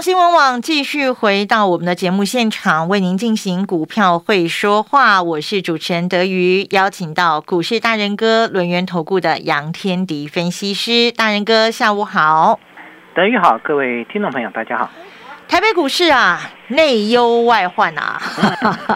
新闻网继续回到我们的节目现场，为您进行股票会说话。我是主持人德瑜，邀请到股市大人哥轮源投顾的杨天迪分析师。大人哥，下午好。德瑜好，各位听众朋友，大家好。台北股市啊，内忧外患啊，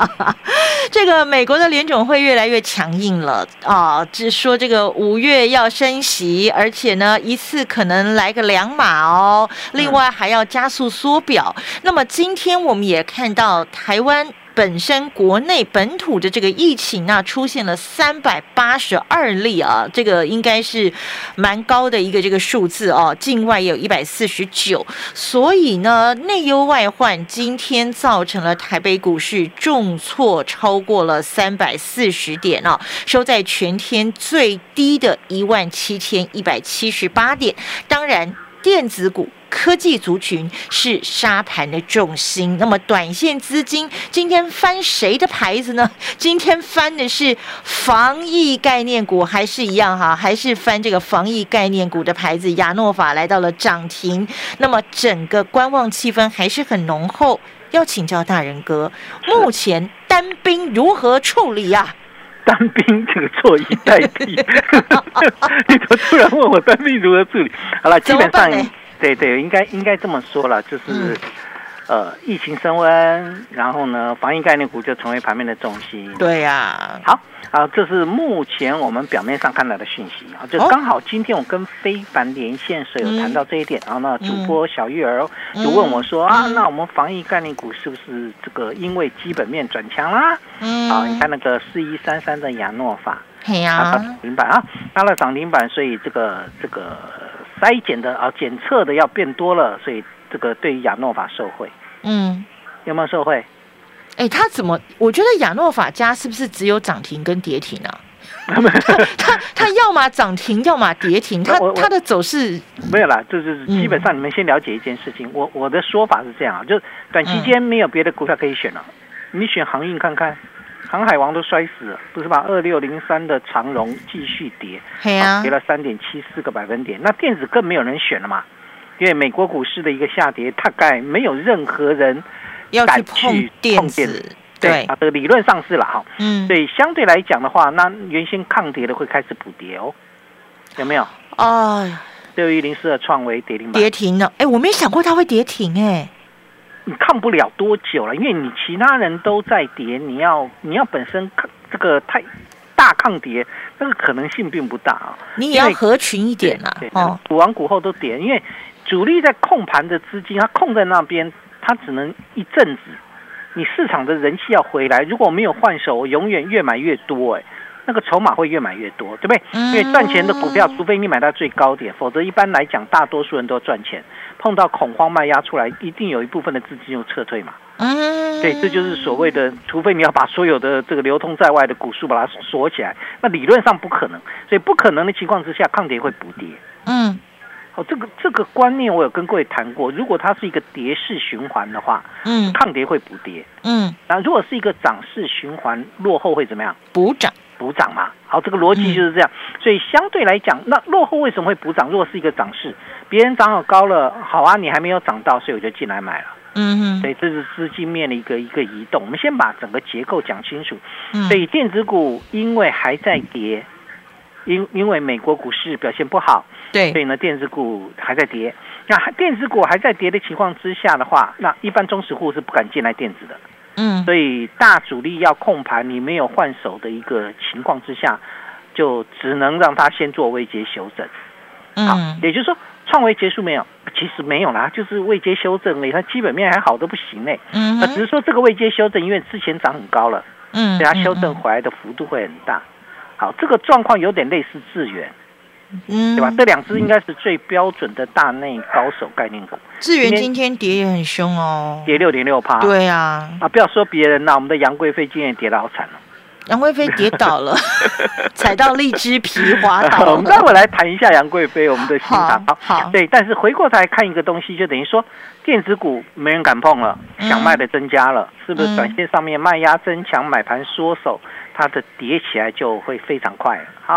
这个美国的联总会越来越强硬了啊，只说这个五月要升息，而且呢一次可能来个两码哦，另外还要加速缩表。那么今天我们也看到台湾。本身国内本土的这个疫情啊，出现了三百八十二例啊，这个应该是蛮高的一个这个数字哦。境外也有一百四十九，所以呢，内忧外患，今天造成了台北股市重挫超过了三百四十点啊，收在全天最低的一万七千一百七十八点。当然，电子股。科技族群是沙盘的重心，那么短线资金今天翻谁的牌子呢？今天翻的是防疫概念股，还是一样哈？还是翻这个防疫概念股的牌子？亚诺法来到了涨停，那么整个观望气氛还是很浓厚。要请教大人哥，目前单兵如何处理呀？单兵这个坐以待毙，你怎么突然问我单兵如何处理？好了，基本上。对对，应该应该这么说了，就是，呃，疫情升温，然后呢，防疫概念股就成为盘面的重心。对呀，好，啊，这是目前我们表面上看到的讯息。啊，就刚好今天我跟非凡连线时有谈到这一点，然后呢，主播小玉儿就问我说啊，那我们防疫概念股是不是这个因为基本面转强啦？嗯，啊，你看那个四一三三的亚诺法，对呀，涨停板啊，拉了涨停板，所以这个这个。筛检的啊，检测的要变多了，所以这个对于亚诺法受贿，嗯，有没有受贿？哎，他怎么？我觉得亚诺法家是不是只有涨停跟跌停啊？他他要么涨停，要么跌停，他他的走势没有啦，就是基本上你们先了解一件事情，我我的说法是这样啊，就短期间没有别的股票可以选了，你选航运看看。航海王都摔死了，不是吧？二六零三的长荣继续跌，跌了三点七四个百分点。那电子更没有人选了嘛？因为美国股市的一个下跌，大概没有任何人要去碰电子。对啊，这个理论上是了哈。嗯，所以相对来讲的话，那原先抗跌的会开始补跌哦，有没有？啊，六一零四的创维跌停跌停了。哎，我没想过它会跌停哎。你抗不了多久了，因为你其他人都在跌，你要你要本身抗这个太大抗跌，那个可能性并不大啊。你也要合群一点啊。哦，股王股后都跌，因为主力在控盘的资金，它控在那边，它只能一阵子。你市场的人气要回来，如果没有换手，永远越买越多，哎，那个筹码会越买越多，对不对？因为赚钱的股票，除非你买到最高点，否则一般来讲，大多数人都赚钱。碰到恐慌卖压出来，一定有一部分的资金就撤退嘛。嗯，对，这就是所谓的，除非你要把所有的这个流通在外的股数把它锁起来，那理论上不可能。所以不可能的情况之下，抗跌会补跌。嗯，哦，这个这个观念我有跟各位谈过。如果它是一个跌势循环的话，嗯，抗跌会补跌。嗯，那如果是一个涨势循环，落后会怎么样？补涨。补涨嘛，好，这个逻辑就是这样。所以相对来讲，那落后为什么会补涨？如果是一个涨势，别人涨好高了，好啊，你还没有涨到，所以我就进来买了。嗯哼，所以这是资金面的一个一个移动。我们先把整个结构讲清楚。所以电子股因为还在跌，因因为美国股市表现不好，对，所以呢电子股还在跌。那电子股还在跌的情况之下的话，那一般中实户是不敢进来电子的。嗯，所以大主力要控盘，你没有换手的一个情况之下，就只能让他先做未接修正。嗯，也就是说，创维结束没有？其实没有啦，就是未接修正了，它基本面还好的不行嘞。嗯，那只是说这个未接修正，因为之前涨很高了，嗯，所以它修正回来的幅度会很大。好，这个状况有点类似智源，嗯，对吧？这两只应该是最标准的大内高手概念股，智源今天跌也很凶哦。跌六点六趴。对啊，啊，不要说别人啦，我们的杨贵妃今天也跌得好惨了。杨贵妃跌倒了，踩到荔枝皮滑倒我了。们待会来谈一下杨贵妃，我们的欣赏。好好对，但是回过头来看一个东西，就等于说电子股没人敢碰了，嗯想卖的增加了，是不嗯是？短线上面卖压增强，买盘缩手，它的叠起来就会非常快。好，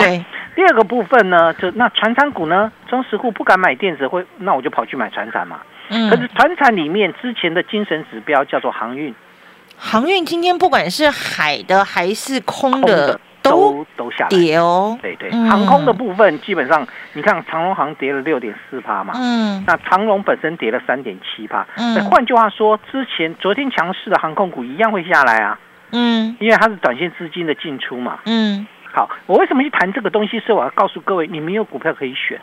第二个部分呢，就那船产股呢，中实户不敢买电子，会那我就跑去买船产嘛。嗯可是嗯，传产里面之前的精神指标叫做航运，航运今天不管是海的还是空空的的都都都下来。跌哦。对对，嗯航空的部分基本上，你看长龙航跌了六点四趴嘛，嗯那长龙本身跌了三点七趴。嗯那换句话说，之前昨天强势的航空股一样会下来啊，嗯因为它是短线资金的进出嘛。嗯好，我为什么去谈这个东西？是我要告诉各位，你没有股票可以选，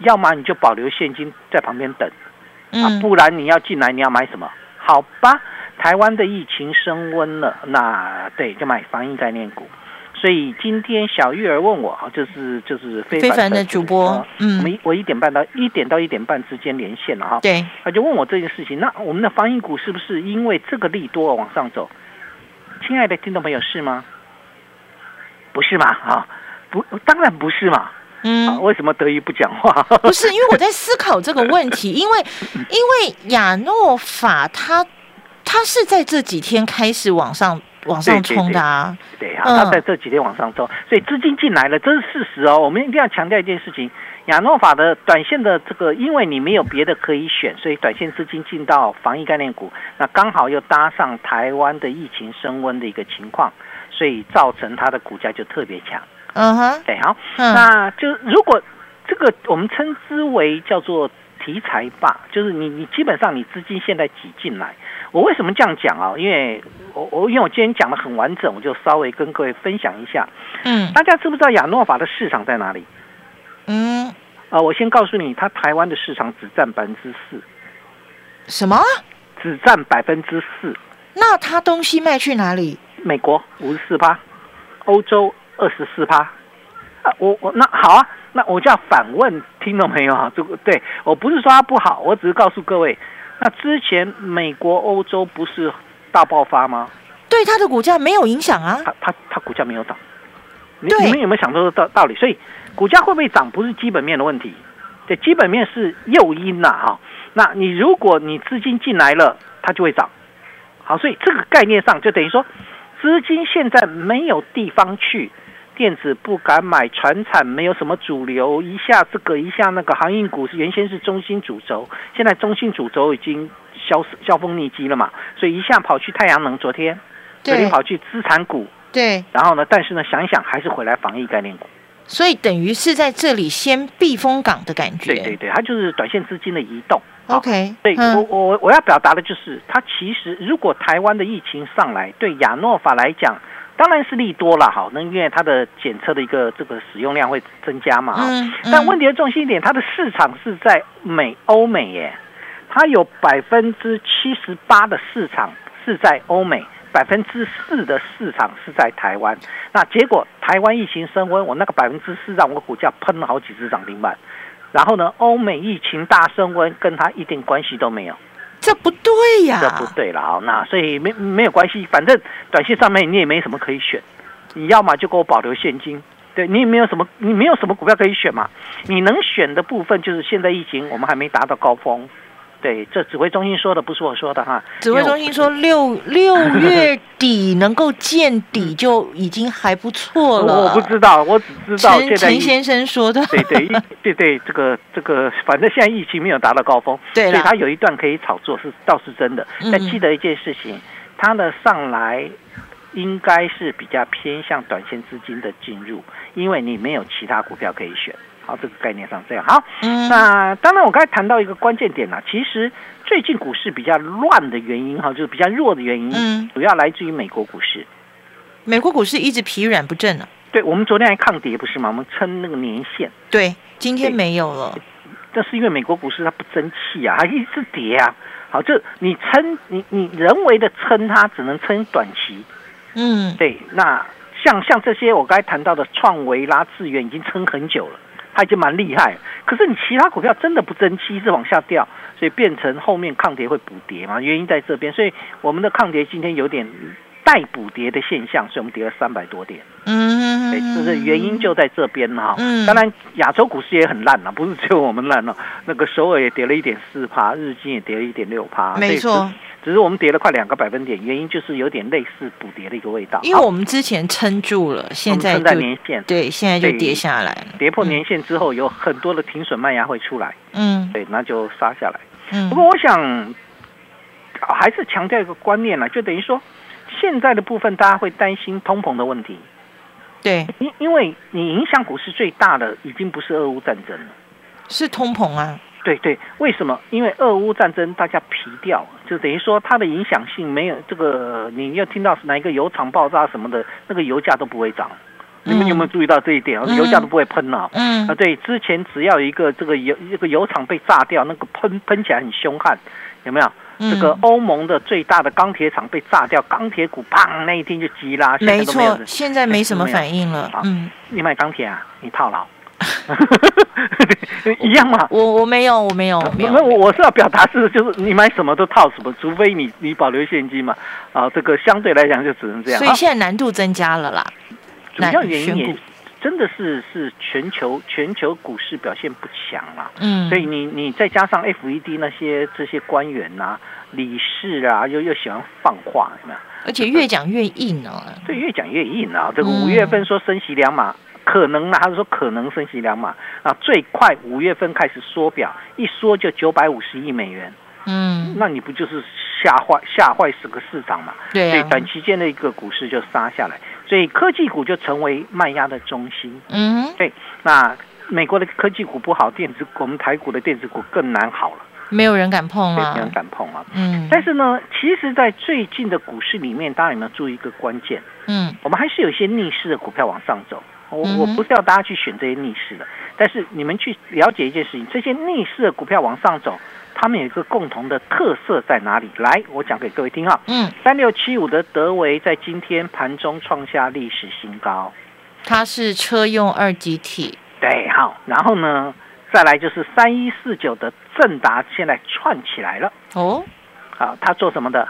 要么你就保留现金在旁边等啊，嗯，不然你要进来，你要买什么？好吧，台湾的疫情升温了，那对，就买防疫概念股。所以今天小玉儿问我，啊就是就是非非凡的主主播嗯我们一我一点半到一点到一点半之间连线了哈，对，他就问我这件事情，那我们的防疫股是不是因为这个利多而往上走？亲爱的听众朋友，是吗？不是嘛？啊，不，当然不是嘛。啊，嗯。为什么德语不讲话？不是，因为我在思考这个问题，因为因为亚诺法它它是在这几天开始往上往上冲的啊，对啊，嗯它在这几天往上冲，所以资金进来了，这是事实哦。我们一定要强调一件事情：亚诺法的短线的这个，因为你没有别的可以选，所以短线资金进到防疫概念股，那刚好又搭上台湾的疫情升温的一个情况，所以造成它的股价就特别强。嗯哼，对，好，嗯那就如果这个我们称之为叫做题材吧，就是你你基本上你资金现在挤进来。我为什么这样讲啊？因为我我因为我今天讲的很完整，我就稍微跟各位分享一下。嗯大家知不知道亚诺法的市场在哪里？嗯，啊、我先告诉你，它台湾的市场只占百分之四，什么？只占百分之四。那它东西卖去哪里？美国五十四趴，欧洲二十四趴。啊，我我那好啊，那我就要反问听众朋友啊，这个对我不是说它不好，我只是告诉各位，那之前美国、欧洲不是大爆发吗？对它的股价没有影响啊。它它它股价没有涨，你你们有没有想到这个道道理？所以股价会不会涨，不是基本面的问题，对，基本面是诱因呐、哈。那你如果你资金进来了，它就会涨。好，所以这个概念上就等于说，资金现在没有地方去，电子不敢买，船产没有什么主流，一下这个一下那个，航运股是原先是中心主轴，现在中心主轴已经消消风匿迹了嘛，所以一下跑去太阳能，昨天昨天对跑去资产股，对，然后呢，但是呢，想一想还是回来防疫概念股。所以等于是在这里先避风港的感觉。对对对，它就是短线资金的移动。OK，对我嗯我我要表达的就是，它其实如果台湾的疫情上来，对亚诺法来讲，当然是利多了，好，那因为它的检测的一个这个使用量会增加嘛，嗯嗯，但问题的重心一点，它的市场是在美欧美耶，它有百分之七十八的市场是在欧美，百分之四的市场是在台湾。那结果台湾疫情升温，我那个百分之四让我股价喷了好几只涨停板。然后呢，欧美疫情大升温，跟它一点关系都没有，这不对呀。这不对了啊。那所以没没有关系，反正短线上面你也没什么可以选，你要么就给我保留现金，对你也没有什么，你没有什么股票可以选嘛。你能选的部分就是现在疫情我们还没达到高峰，对，这指挥中心说的不是我说的哈。指挥中心说六 六月底能够见底就已经还不错了。我我不知道，我只知道陈陈先生说的。对对对对，这个这个，反正现在疫情没有达到高峰，对所以他有一段可以炒作是倒是真的。嗯但记得一件事情，他的上来应该是比较偏向短线资金的进入，因为你没有其他股票可以选。好，这个概念上这样好。嗯，那当然，我刚才谈到一个关键点了，其实最近股市比较乱的原因哈，就是比较弱的原因，嗯主要来自于美国股市。美国股市一直疲软不振呢、对我们昨天还抗跌不是吗？我们撑那个年限。对，今天对没有了。这是因为美国股市它不争气啊，它一直跌啊。好，这你撑你你人为的撑它，只能撑短期。嗯，对，那像像这些我刚才谈到的创维拉、智源已经撑很久了，它已经蛮厉害。可是你其他股票真的不争气，一直往下掉，所以变成后面抗跌会补跌嘛？原因在这边，所以我们的抗跌今天有点带补跌的现象，所以我们跌了三百多点。嗯，对，就是原因就在这边哈。嗯当然亚洲股市也很烂了，不是只有我们烂了。那个首尔也跌了一点四趴，日经也跌了一点六趴。没错所以只，是我们跌了快两个百分点，原因就是有点类似补跌的一个味道。因为我们之前撑住了，现在我们撑在就年线，对，现在就跌下来了，跌破年线之后，有很多的停损卖压会出来，嗯对，那就杀下来。嗯不过我想啊还是强调一个观念了，就等于说现在的部分大家会担心通膨的问题，对，因因为你影响股市最大的已经不是俄乌战争了。是通膨啊，对对，为什么？因为俄乌战争大家疲掉，就等于说它的影响性没有这个，你要听到哪一个油厂爆炸什么的，那个油价都不会涨。你们有没有注意到这一点？嗯油价都不会喷了、嗯啊，对，之前只要一个这个油这个油厂被炸掉，那个喷喷起来很凶悍，有没有？嗯这个欧盟的最大的钢铁厂被炸掉，钢铁股砰那一天就急拉，没错现在没什么反应了，嗯，你买钢铁啊？你套牢，对 一样嘛？我我没有，我没有，没有，那我我是要表达是，就是你买什么都套什么，除非你你保留现金嘛。啊，这个相对来讲就只能这样。啊所以现在难度增加了啦，主要原因真的是是全球全球股市表现不强啦。嗯，所以你你再加上 FED 那些这些官员呐、理事啊，又又喜欢放话，有没有？而且越讲越硬哦，对越讲越硬啊！这个嗯五月份说升息两码，可能啊，他是说可能升息两码啊，最快五月份开始缩表，一缩就九百五十亿美元，嗯，那你不就是吓坏吓坏整个市场嘛对？所以短期间的一个股市就杀下来，所以科技股就成为卖压的中心。嗯，对，那美国的科技股不好，电子我们台股的电子股更难好了，没有人敢碰对，没有人啊，敢碰啊。嗯，但是呢，其实，在最近的股市里面，大家有没有注意一个关键？嗯我们还是有一些逆势的股票往上走。我我不是要大家去选这些逆势的，但是你们去了解一件事情，这些逆势的股票往上走，它们有一个共同的特色在哪里？来，我讲给各位听啊。嗯，三六七五的德维在今天盘中创下历史新高。它是车用二级体，对，好，然后呢，再来就是三一四九的正达现在串起来了。哦，好，它做什么的？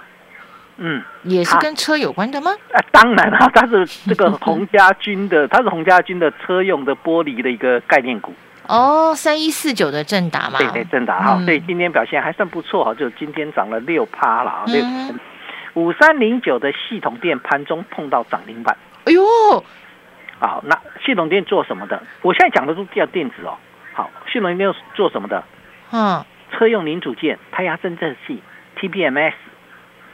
嗯，也是跟车有关的吗？啊，当然了，它是这个 洪家军的，它是洪家军的车用的玻璃的一个概念股。哦，三一四九的正达嘛，对对，正达哈，嗯所以今天表现还算不错哈，就今天涨了六趴了啊，六嗯五三零九的系统店盘中碰到涨停板。哎呦，好，那系统店做什么的？我现在讲的都叫电子哦。好，系统店做什么的？嗯，车用零组件、胎压侦测器、TPMS，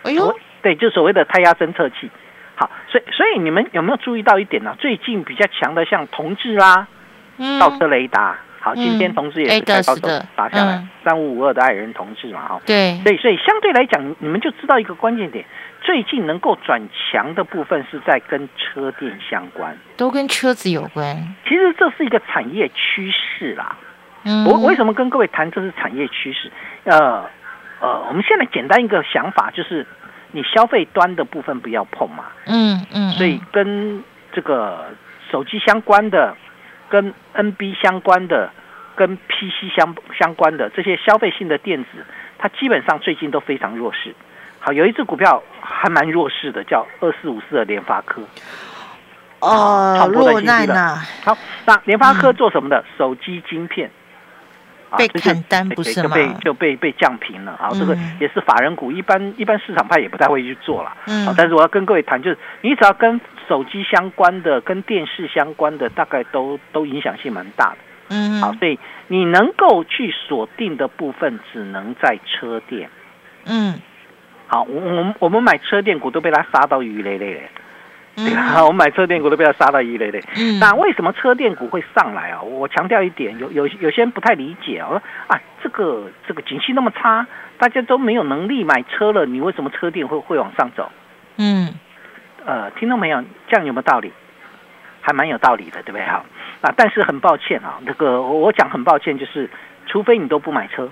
哎呦，对，就所谓的胎压侦测器。好，所以所以你们有没有注意到一点呢、最近比较强的像同志啦、嗯倒车雷达。好，嗯今天同志也是开高走的打下来嗯，三五五二的爱人同志嘛，哈。对，所以，所以相对来讲，你们就知道一个关键点，最近能够转强的部分是在跟车电相关。都跟车子有关。其实这是一个产业趋势啦。嗯，我为什么跟各位谈这是产业趋势？呃呃，我们现在简单一个想法就是，你消费端的部分不要碰嘛，嗯嗯，所以跟这个手机相关的、跟 NB 相关的、跟 PC 相相关的这些消费性的电子，它基本上最近都非常弱势。好，有一只股票还蛮弱势的，叫二四五四的联发科。哦，创波段落新低了，好，那联发科做什么的？手机晶片。啊被砍单不是吗就被就被被降平了啊！这个嗯也是法人股，一般一般市场派也不太会去做了。嗯啊，但是我要跟各位谈，就是你只要跟手机相关的、跟电视相关的，大概都都影响性蛮大的。嗯好，所以你能够去锁定的部分，只能在车店。嗯好，我我们我们买车电股都被他杀到鱼雷雷嘞，我们买车电股都被它杀到一雷雷。嗯，那为什么车电股会上来啊？我强调一点，有有有些人不太理解啊，我说啊，这个这个景气那么差，大家都没有能力买车了，你为什么车电会会往上走？嗯呃，听到没有？这样有没有道理？还蛮有道理的，对不对？哈啊，但是很抱歉啊，那个我我讲很抱歉，就是除非你都不买车，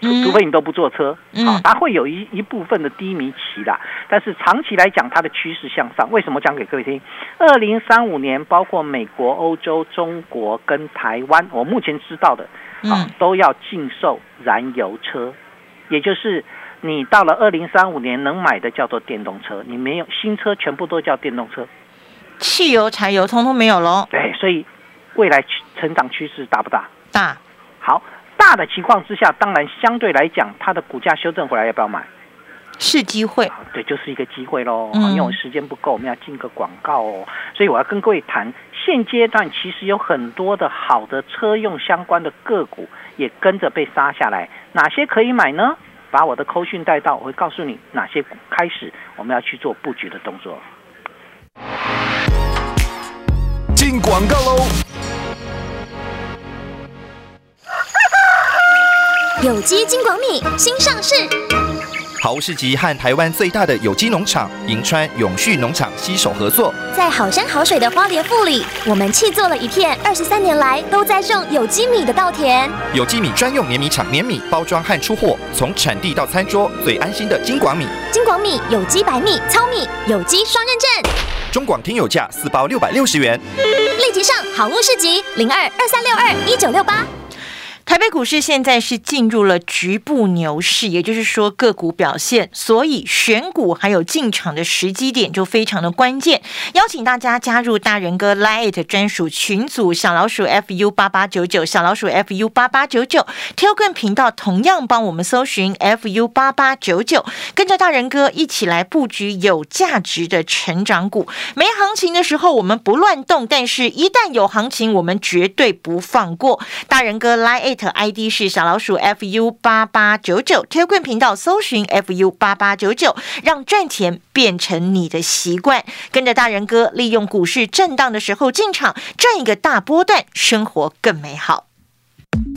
除非你都不坐车，嗯啊，它会有一一部分的低迷期的。但是长期来讲，它的趋势向上。为什么讲给各位听？二零三五年，包括美国、欧洲、中国跟台湾，我目前知道的啊嗯，都要禁售燃油车，也就是你到了二零三五年能买的叫做电动车，你没有新车全部都叫电动车。汽油、柴油通通没有喽，对，所以未来成长趋势大不大？大好，大的情况之下，当然相对来讲，它的股价修正回来，要不要买？是机会。啊对，就是一个机会喽。嗯因为我时间不够，我们要进个广告哦，所以我要跟各位谈，现阶段其实有很多的好的车用相关的个股也跟着被杀下来，哪些可以买呢？把我的扣讯带到，我会告诉你哪些股开始我们要去做布局的动作。进广告喽！有机金广米新上市，好物市集和台湾最大的有机农场银川永续农场携手合作，在好山好水的花莲富里，我们砌做了一片二十三年来都在种有机米的稻田。有机米专用碾米厂碾米包装和出货，从产地到餐桌最安心的金广米。金广米有机白米、糙米，有机双认证。中广听友价四包六百六十元。立即上好物市集零二二三六二一九六八。台北股市现在是进入了局部牛市，也就是说个股表现，所以选股还有进场的时机点就非常的关键。邀请大家加入大人哥 Lite 专属群组，小老鼠 fu 八八九九，小老鼠 fu 八八九九，Telegram 频道同样帮我们搜寻 fu 八八九九，跟着大人哥一起来布局有价值的成长股。没行情的时候我们不乱动，但是一旦有行情，我们绝对不放过。大人哥 Line It ID 是小老鼠 fu 八八九九，TikTok 频道搜寻 fu 八八九九，让赚钱变成你的习惯。跟着大人哥，利用股市震荡的时候进场，赚一个大波段，生活更美好。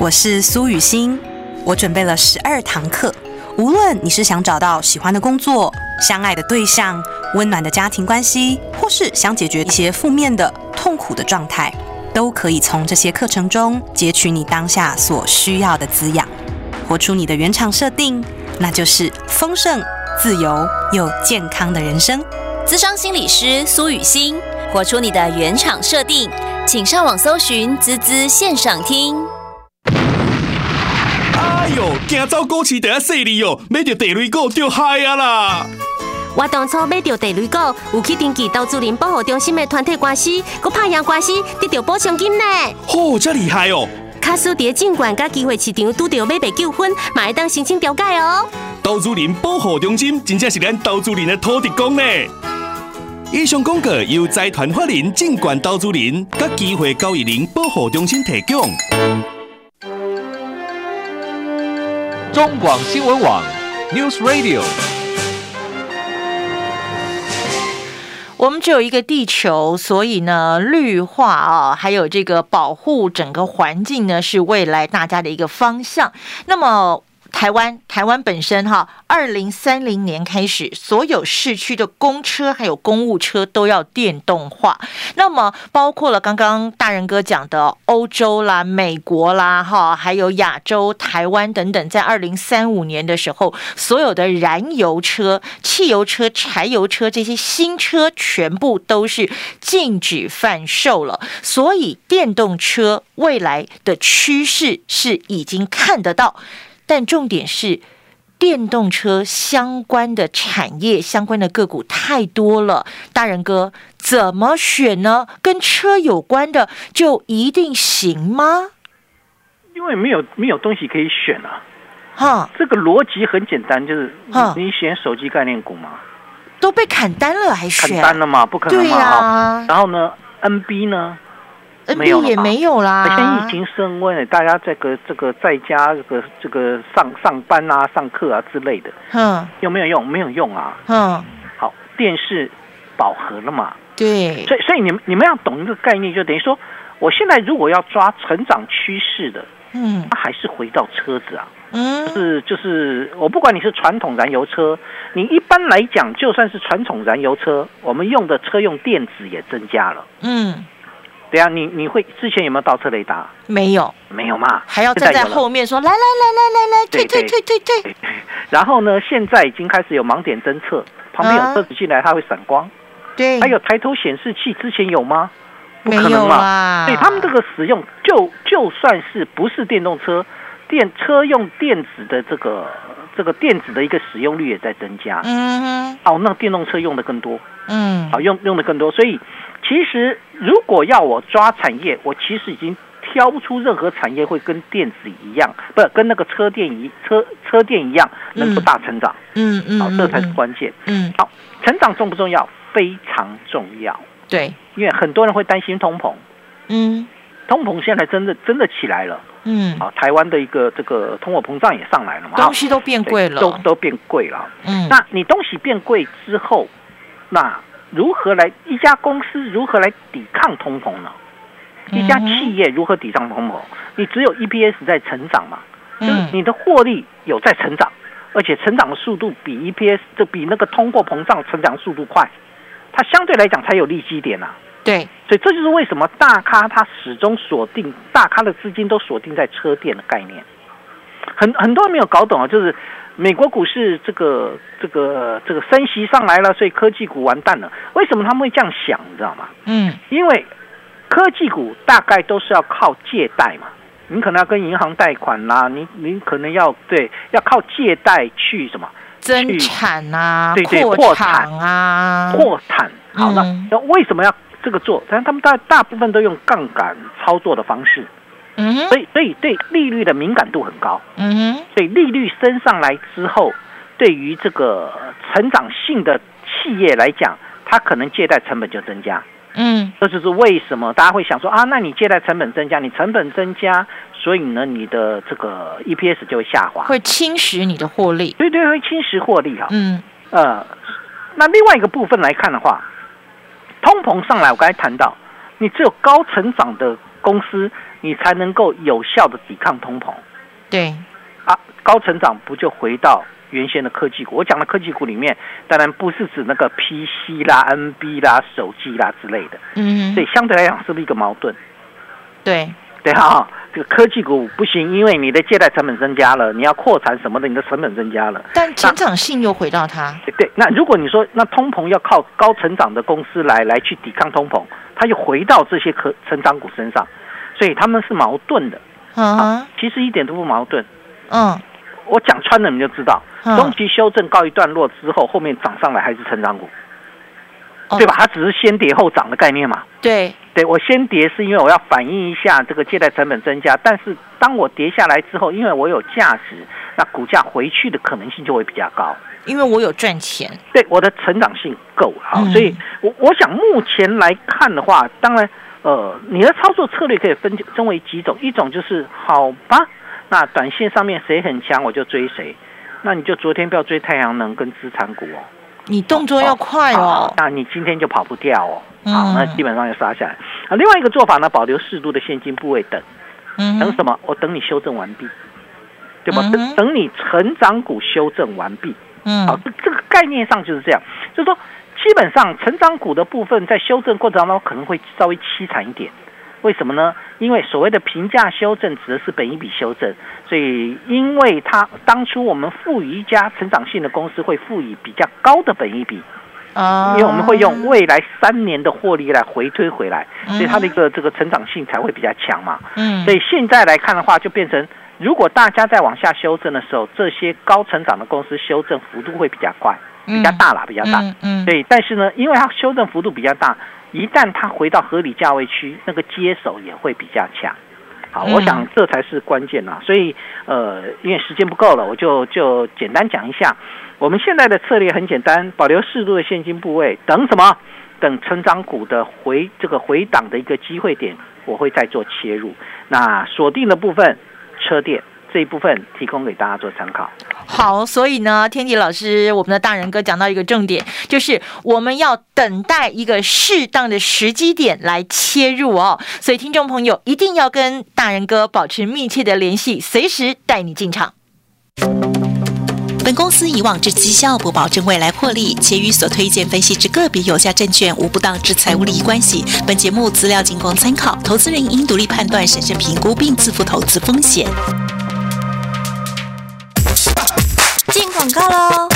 我是苏雨欣，我准备了十二堂课。无论你是想找到喜欢的工作、相爱的对象、温暖的家庭关系，或是想解决一些负面的、痛苦的状态，都可以从这些课程中截取你当下所需要的滋养，活出你的原厂设定，那就是丰盛、自由又健康的人生。资商心理师苏雨欣，活出你的原厂设定，请上网搜寻“滋滋线上听”。哎哟，行走股市第一势利哦，买着地雷股就嗨啊啦！我当初买到地雷股，有去登记投资人保护中心的团体关系，佮拍赢官司，得到保证金呢。嚯、这厉害哦！卡斯伫证券甲机会市场拄到买卖纠纷，嘛会当申请调解哦。投资人保护中心真正是咱投资人的土地公呢。以上广告由财团法人证券投资人甲机会交易人保护中心提供。中广新闻网 News Radio。我们只有一个地球，所以呢，绿化啊，还有这个保护整个环境呢，是未来大家的一个方向。那么。台湾，台湾本身哈，二零三零年开始，所有市区的公车还有公务车都要电动化。那么，包括了刚刚大人哥讲的欧洲啦、美国啦，哈，还有亚洲、台湾等等，在二零三五年的时候，所有的燃油车、汽油车、柴油车这些新车，全部都是禁止贩售了。所以，电动车未来的趋势是已经看得到。但重点是，电动车相关的产业、相关的个股太多了。大人哥怎么选呢？跟车有关的就一定行吗？因为没有没有东西可以选啊。哈，这个逻辑很简单，就是哈你选手机概念股嘛，都被砍单了还砍？单了嘛，不可能对嘛哈。然后呢，NB 呢，NB 也了嘛没有啦。而且疫情升温了，大家这个这个在家这个这个上上班啊、上课啊之类的，嗯有没有用？没有用啊。嗯，好，电视饱和了嘛，对，所以所以你们你们要懂一个概念，就等于说，我现在如果要抓成长趋势的，嗯它还是回到车子啊。嗯是就是我不管你是传统燃油车，你一般来讲，就算是传统燃油车，我们用的车用电子也增加了。嗯，对啊，你你会之前有没有倒车雷达？没有，没有嘛？还要站在后面说来来来来来来，退退对对退退退，然后呢，现在已经开始有盲点侦测，旁边啊有车子进来，它会闪光。对，还有抬头显示器，之前有吗？不可能嘛。对他们这个使用，就就算是不是电动车，电车用电子的这个这个电子的一个使用率也在增加。嗯哼哦，那电动车用的更多，嗯好用用的更多。所以其实如果要我抓产业，我其实已经挑不出任何产业会跟电子一样，不跟那个车电一车车电一样能够大成长。嗯嗯，好，这才是嗯关键。嗯，好，成长重不重要？非常重要，对，因为很多人会担心通膨，嗯通膨现在真的真的起来了。嗯，啊，台湾的一个这个通货膨胀也上来了嘛，东西都变贵了都了。都变贵了。嗯，那你东西变贵之后，那如何来一家公司如何来抵抗通膨呢？一家企业如何抵抗通膨？你只有 EPS 在成长嘛，就是嗯你的获利有在成长，而且成长的速度比 EPS 就比那个通货膨胀成长速度快，它相对来讲才有利基点啊。对，所以这就是为什么大咖他始终锁定大咖的资金都锁定在车电的概念，很很多人没有搞懂啊，就是美国股市这个这个这个升息上来了，所以科技股完蛋了。为什么他们会这样想？你知道吗？嗯因为科技股大概都是要靠借贷嘛，你可能要跟银行贷款啦，你你可能要对要靠借贷去什么增产啊，对对扩扩产产啊，扩产。好，那嗯那为什么要这个做？但是他们大大部分都用杠杆操作的方式，嗯所以所以对利率的敏感度很高。嗯所以利率升上来之后，对于这个成长性的企业来讲，它可能借贷成本就增加。嗯这就是为什么大家会想说啊，那你借贷成本增加，你成本增加，所以呢，你的这个 EPS 就会下滑。会侵蚀你的获利。对对，会侵蚀获利哈。嗯呃，那另外一个部分来看的话，通膨上来，我刚才谈到，你只有高成长的公司，你才能够有效的抵抗通膨对，啊。高成长不就回到原先的科技股？我讲的科技股里面，当然不是指那个 PC 啦、NB 啦、手机啦之类的，嗯所以相对来讲是不是一个矛盾？对，对哈、这个科技股不行，因为你的借贷成本增加了，你要扩产什么的，你的成本增加了。但成长性又回到它。对对，那如果你说那通膨要靠高成长的公司来来去抵抗通膨，它又回到这些可成长股身上，所以他们是矛盾的。嗯其实一点都不矛盾。嗯我讲穿了你就知道，嗯中期修正告一段落之后，后面涨上来还是成长股，哦对吧？它只是先跌后涨的概念嘛。对，对我先跌是因为我要反映一下这个借贷成本增加，但是当我跌下来之后，因为我有价值，那股价回去的可能性就会比较高。因为我有赚钱。对我的成长性够好，嗯所以我我想目前来看的话，当然，呃，你的操作策略可以分分为几种，一种就是好吧，那短线上面谁很强我就追谁，那你就昨天不要追太阳能跟资产股哦，你动作要快哦好。那你今天就跑不掉哦，嗯好，那基本上要杀下来。啊，另外一个做法呢，保留适度的现金部位等，嗯等什么？我等你修正完毕，对吧？嗯等等你成长股修正完毕。嗯好，嗯这这个概念上就是这样，就是说，基本上成长股的部分在修正过程当中可能会稍微凄惨一点。为什么呢？因为所谓的评价修正指的是本一笔修正，所以因为它当初我们赋予一家成长性的公司会赋予比较高的本一笔，啊因为我们会用未来三年的获利来回推回来，嗯所以它的一个这个成长性才会比较强嘛。嗯所以现在来看的话，就变成如果大家在往下修正的时候，这些高成长的公司修正幅度会比较快，比较大啦，比较大。嗯嗯对，但是呢，因为它修正幅度比较大，一旦它回到合理价位区，那个接手也会比较强。好，嗯我想这才是关键呐。所以呃，因为时间不够了，我就就简单讲一下。我们现在的策略很简单，保留适度的现金部位，等什么？等成长股的回这个回档的一个机会点，我会再做切入。那锁定的部分，车店这一部分提供给大家做参考。好，所以呢，天迪老师，我们的大人哥讲到一个重点，就是我们要等待一个适当的时机点来切入哦。所以听众朋友一定要跟大人哥保持密切的联系，随时带你进场。本公司以往之绩效不保证未来获利，且与所推荐分析之个别有价证券无不当之财务利益关系。本节目资料仅供参考，投资人应独立判断、审慎评估并自负投资风险。进广告喽！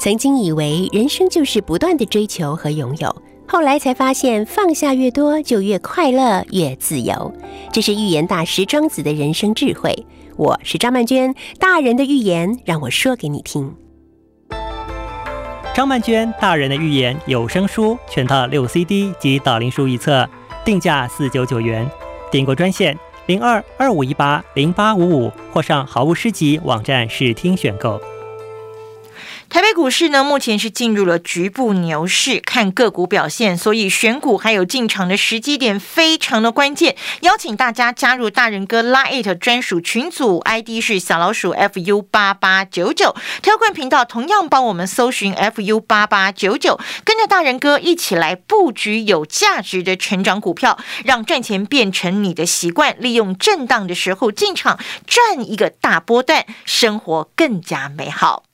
曾经以为人生就是不断的追求和拥有，后来才发现放下越多就越快乐越自由。这是预言大师庄子的人生智慧。我是张曼娟，大人的预言让我说给你听。张曼娟大人的预言有声书全套六 CD 及导灵书一册，定价四九九元。订购专线零二二五一八零八五五，或上好物诗集网站试听选购。台北股市呢，目前是进入了局部牛市，看个股表现，所以选股还有进场的时机点非常的关键。邀请大家加入大人哥拉 it 专属群组，ID 是小老鼠 fu 八八九九，特冠频道同样帮我们搜寻 fu 八八九九，跟着大人哥一起来布局有价值的成长股票，让赚钱变成你的习惯，利用震荡的时候进场赚一个大波段，生活更加美好。